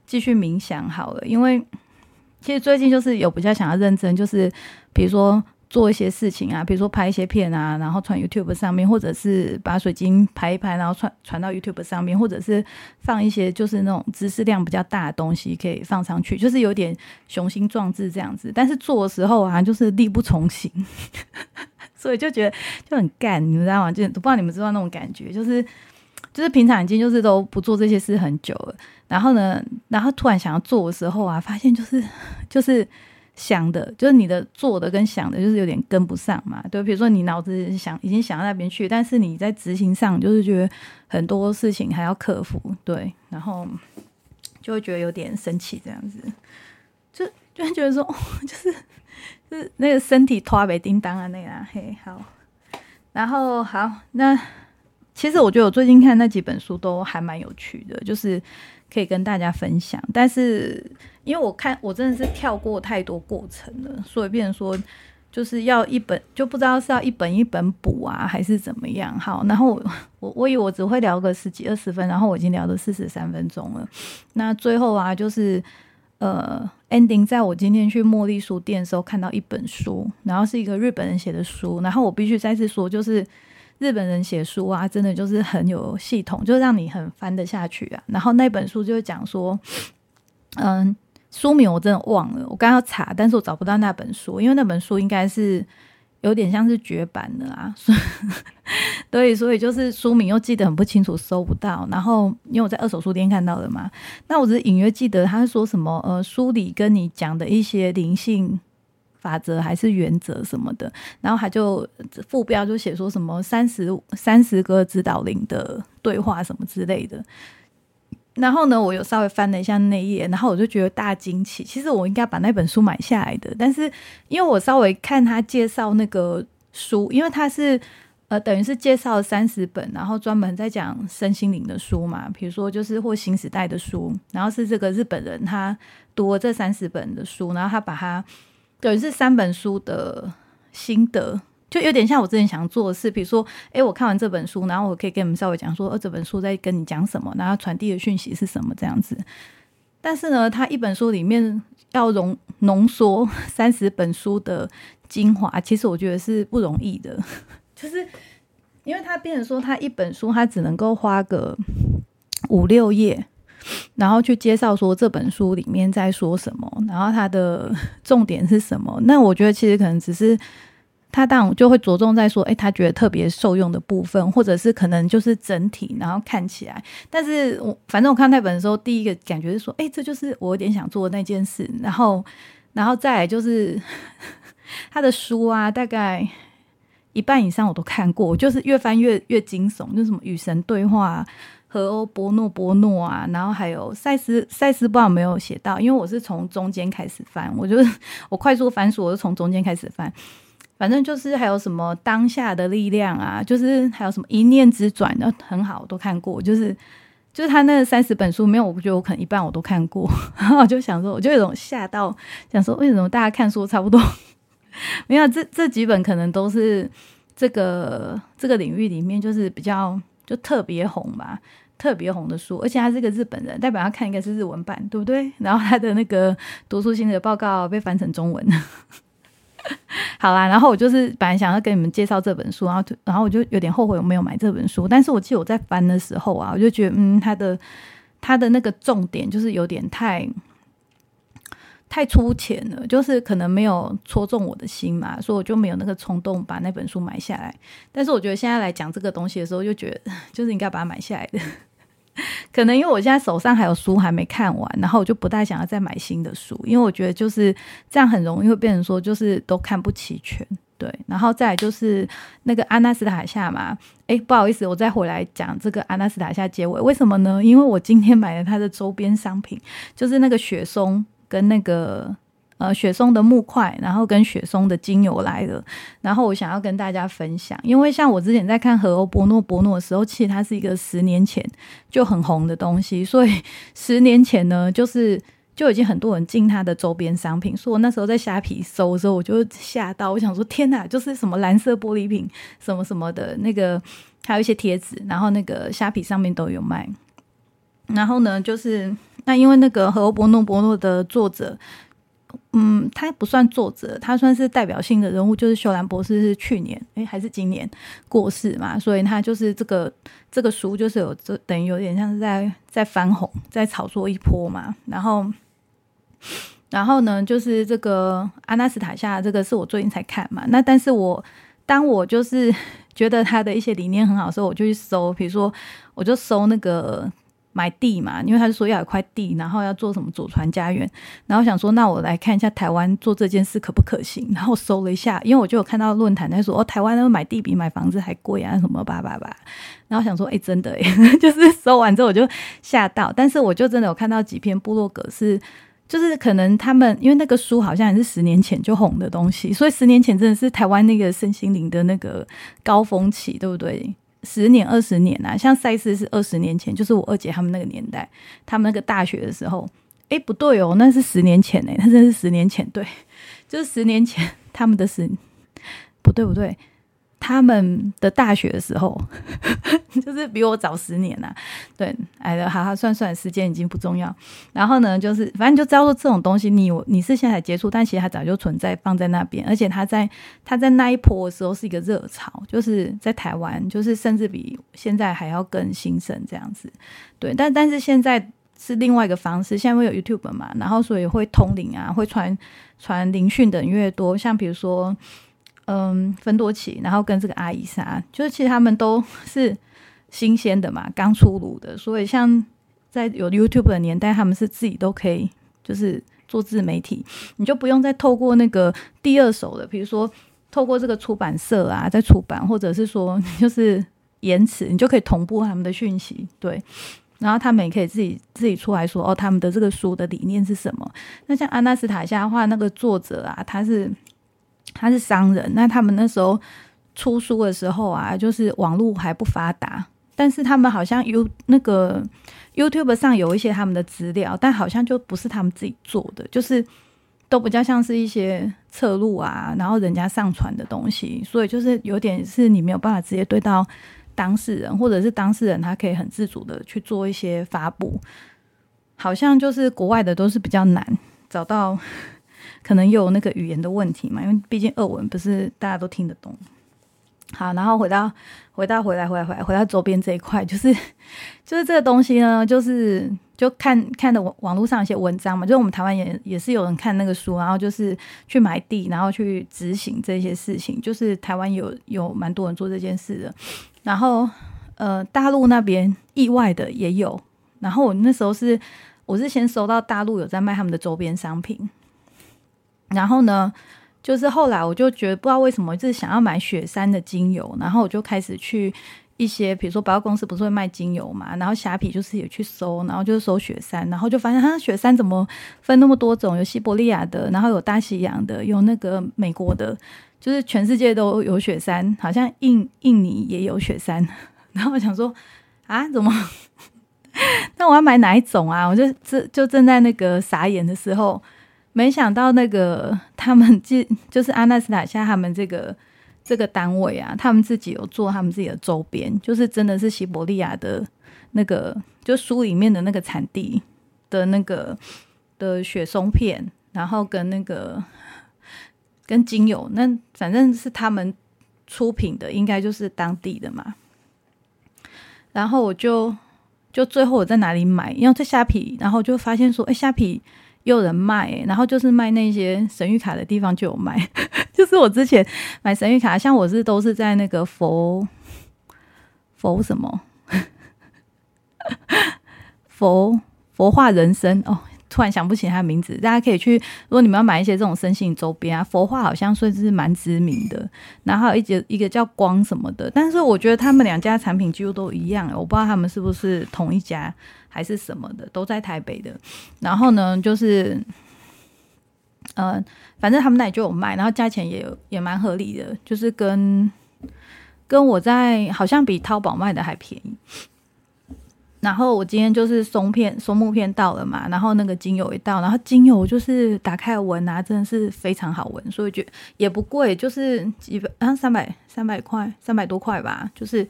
继续冥想好了，因为其实最近就是有比较想要认真，就是比如说做一些事情啊，比如说拍一些片啊，然后传 YouTube 上面，或者是把水晶拍一拍，然后传传到 YouTube 上面，或者是放一些就是那种知识量比较大的东西可以放上去，就是有点雄心壮志这样子。但是做的时候啊，就是力不从心，所以就觉得就很干，你知道吗？就不知道你们知道那种感觉，就是就是平常已经就是都不做这些事很久了。然后呢，然后突然想要做的时候啊，发现就是就是想的，就是你的做的跟想的，就是有点跟不上嘛。对，比如说你脑子想已经想到那边去，但是你在执行上就是觉得很多事情还要克服，对，然后就会觉得有点生气，这样子，就就会觉得说，就是就是那个身体拖北叮当啊那个嘿好，然后好，那其实我觉得我最近看那几本书都还蛮有趣的，就是。可以跟大家分享，但是因为我看我真的是跳过太多过程了，所以变成说就是要一本就不知道是要一本一本补啊，还是怎么样。好，然后我 我以为我只会聊个十几二十分，然后我已经聊了四十三分钟了。那最后啊，就是呃，ending，在我今天去茉莉书店的时候看到一本书，然后是一个日本人写的书，然后我必须再次说，就是。日本人写书啊，真的就是很有系统，就让你很翻得下去啊。然后那本书就讲说，嗯，书名我真的忘了，我刚要查，但是我找不到那本书，因为那本书应该是有点像是绝版的啊。对，所以就是书名又记得很不清楚，搜不到。然后因为我在二手书店看到的嘛，那我只是隐约记得他说什么，呃，书里跟你讲的一些灵性。法则还是原则什么的，然后他就副标就写说什么三十三十个指导灵的对话什么之类的。然后呢，我有稍微翻了一下那页，然后我就觉得大惊奇。其实我应该把那本书买下来的，但是因为我稍微看他介绍那个书，因为他是呃，等于是介绍三十本，然后专门在讲身心灵的书嘛，比如说就是或新时代的书，然后是这个日本人他读了这三十本的书，然后他把它等于是三本书的心得，就有点像我之前想做的事，比如说，诶，我看完这本书，然后我可以跟你们稍微讲说，呃，这本书在跟你讲什么，然后传递的讯息是什么这样子。但是呢，他一本书里面要浓浓缩三十本书的精华，其实我觉得是不容易的。就是因为他变成说，他一本书他只能够花个五六页，然后去介绍说这本书里面在说什么，然后它的 重点是什么。那我觉得其实可能只是他当就会着重在说，哎，他觉得特别受用的部分，或者是可能就是整体，然后看起来。但是我反正我看那本的时候，第一个感觉是说，哎，这就是我有点想做的那件事。然后，然后再来就是 他的书啊，大概。一半以上我都看过，就是越翻越越惊悚，就什么与神对话、和欧波诺波诺啊，然后还有赛斯赛斯，不知道没有写到，因为我是从中间开始翻，我就我快速翻书，我就从中间开始翻，反正就是还有什么当下的力量啊，就是还有什么一念之转，的很好，我都看过，就是就是他那三十本书没有，我觉得我可能一半我都看过，然后我就想说，我就有种吓到，想说为什么大家看书差不多。没有，这这几本可能都是这个这个领域里面就是比较就特别红吧，特别红的书，而且他是个日本人，代表他看应该是日文版，对不对？然后他的那个读书心得报告被翻成中文，好啦，然后我就是本来想要跟你们介绍这本书，然后然后我就有点后悔我没有买这本书，但是我记得我在翻的时候啊，我就觉得嗯，他的他的那个重点就是有点太。太粗浅了，就是可能没有戳中我的心嘛，所以我就没有那个冲动把那本书买下来。但是我觉得现在来讲这个东西的时候，就觉得 就是应该把它买下来的。可能因为我现在手上还有书还没看完，然后我就不太想要再买新的书，因为我觉得就是这样很容易会变成说就是都看不齐全。对，然后再就是那个阿纳斯塔夏嘛，哎，不好意思，我再回来讲这个阿纳斯塔夏结尾，为什么呢？因为我今天买了它的周边商品，就是那个雪松。跟那个呃雪松的木块，然后跟雪松的精油来的，然后我想要跟大家分享，因为像我之前在看何欧波诺波诺的时候，其实它是一个十年前就很红的东西，所以 十年前呢，就是就已经很多人进它的周边商品，所以我那时候在虾皮搜的时候，我就吓到，我想说天哪，就是什么蓝色玻璃瓶，什么什么的那个，还有一些贴纸，然后那个虾皮上面都有卖，然后呢，就是。那因为那个《和伯诺伯诺》的作者，嗯，他不算作者，他算是代表性的人物，就是秀兰博士是去年，诶，还是今年过世嘛，所以他就是这个这个书就是有这等于有点像是在在翻红，在炒作一波嘛。然后，然后呢，就是这个阿纳斯塔夏，这个是我最近才看嘛。那但是我当我就是觉得他的一些理念很好的时候，我就去搜，比如说我就搜那个。买地嘛，因为他就说要有块地，然后要做什么祖传家园，然后想说那我来看一下台湾做这件事可不可行，然后搜了一下，因为我就有看到论坛在说哦，台湾那买地比买房子还贵啊，什么吧吧吧，然后想说哎，真的哎，就是搜完之后我就吓到，但是我就真的有看到几篇部落格是，就是可能他们因为那个书好像也是十年前就红的东西，所以十年前真的是台湾那个身心灵的那个高峰期，对不对？十年、二十年啊，像赛事是二十年前，就是我二姐他们那个年代，他们那个大学的时候，哎，不对哦，那是十年前哎，那真是十年前，对，就是十年前他们的十，不对不对。他们的大学的时候，就是比我早十年呐。对，哎，好好算算，时间已经不重要。然后呢，就是反正就知道说这种东西，你你是现在接触，但其实它早就存在放在那边，而且它在它在那一波的时候是一个热潮，就是在台湾，就是甚至比现在还要更兴盛这样子。对，但但是现在是另外一个方式，现在会有 YouTube 嘛，然后所以会通灵啊，会传传灵讯的人越多，像比如说。嗯，芬多奇，然后跟这个阿伊莎，就是其实他们都是新鲜的嘛，刚出炉的，所以像在有 YouTube 的年代，他们是自己都可以就是做自媒体，你就不用再透过那个第二手的，比如说透过这个出版社啊，在出版，或者是说就是延迟，你就可以同步他们的讯息，对，然后他们也可以自己自己出来说哦，他们的这个书的理念是什么？那像阿纳斯塔夏的话，那个作者啊，他是。他是商人，那他们那时候出书的时候啊，就是网络还不发达，但是他们好像有那个 YouTube 上有一些他们的资料，但好像就不是他们自己做的，就是都比较像是一些侧录啊，然后人家上传的东西，所以就是有点是你没有办法直接对到当事人，或者是当事人他可以很自主的去做一些发布，好像就是国外的都是比较难找到，可能有那个语言的问题嘛，因为毕竟俄文不是大家都听得懂。好，然后回到回到回来回来回来回到周边这一块，就是就是这个东西呢，就是就看看的网网络上一些文章嘛，就是我们台湾也也是有人看那个书，然后就是去买地，然后去执行这些事情，就是台湾有有蛮多人做这件事的，然后呃大陆那边意外的也有，然后我那时候是我是先收到大陆有在卖他们的周边商品，然后呢。就是后来我就觉得不知道为什么就是想要买雪山的精油，然后我就开始去一些比如说百货公司不是会卖精油嘛，然后虾皮就是也去搜，然后就是搜雪山，然后就发现它雪山怎么分那么多种，有西伯利亚的，然后有大西洋的，有那个美国的，就是全世界都有雪山，好像印印尼也有雪山，然后我想说啊，怎么？那我要买哪一种啊？我就正就正在那个傻眼的时候。没想到那个他们就 就是阿纳斯塔夏他们这个这个单位啊，他们自己有做他们自己的周边，就是真的是西伯利亚的那个，就书里面的那个产地的那个的雪松片，然后跟那个跟精油，那反正是他们出品的，应该就是当地的嘛。然后我就就最后我在哪里买？因为在虾皮，然后就发现说，哎，虾皮。有人卖，然后就是卖那些神谕卡的地方就有卖，就是我之前买神谕卡，像我是都是在那个佛佛什么？佛佛化人生。哦，突然想不起他的名字，大家可以去，如果你们要买一些这种生性周边啊，佛化好像算是蛮知名的，然后还有一节一个叫光什么的，但是我觉得他们两家产品几乎都一样，我不知道他们是不是同一家。还是什么的，都在台北的。然后呢，就是，呃，反正他们那里就有卖，然后价钱也也蛮合理的，就是跟跟我在好像比淘宝卖的还便宜。然后我今天就是松片松木片到了嘛，然后那个精油一到，然后精油就是打开闻啊，真的是非常好闻，所以就也不贵，就是几百啊三百三百块三百多块吧，就是。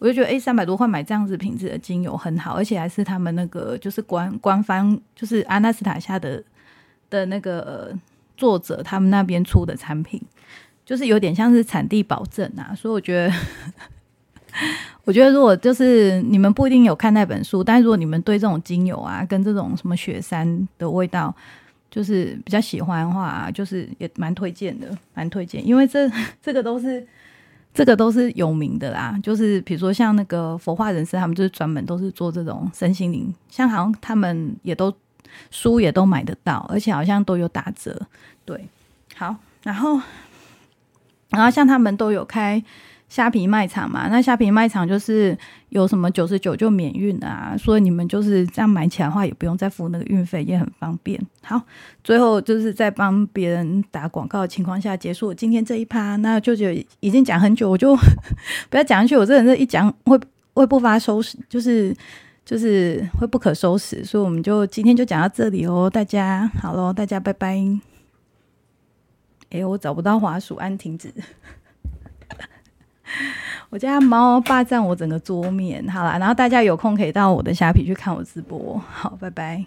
我就觉得，哎，三百多块买这样子品质的精油很好，而且还是他们那个就是官官方，就是阿纳斯塔夏的的那个作者他们那边出的产品，就是有点像是产地保证啊。所以我觉得，我觉得如果就是你们不一定有看那本书，但如果你们对这种精油啊，跟这种什么雪山的味道，就是比较喜欢的话，就是也蛮推荐的，蛮推荐，因为这这个都是。这个都是有名的啦，就是比如说像那个佛化人士，他们就是专门都是做这种身心灵，像好像他们也都书也都买得到，而且好像都有打折。对，好，然后然后像他们都有开。虾皮卖场嘛，那虾皮卖场就是有什么九十九就免运啊，所以你们就是这样买起来的话，也不用再付那个运费，也很方便。好，最后就是在帮别人打广告的情况下结束今天这一趴，那舅舅已经讲很久，我就不要讲下去。我这人是一讲会会不发收拾，就是就是会不可收拾，所以我们就今天就讲到这里哦，大家好喽，大家拜拜。哎，我找不到滑鼠，按停止。我家猫霸占我整个桌面，好啦，然后大家有空可以到我的虾皮去看我直播，好，拜拜。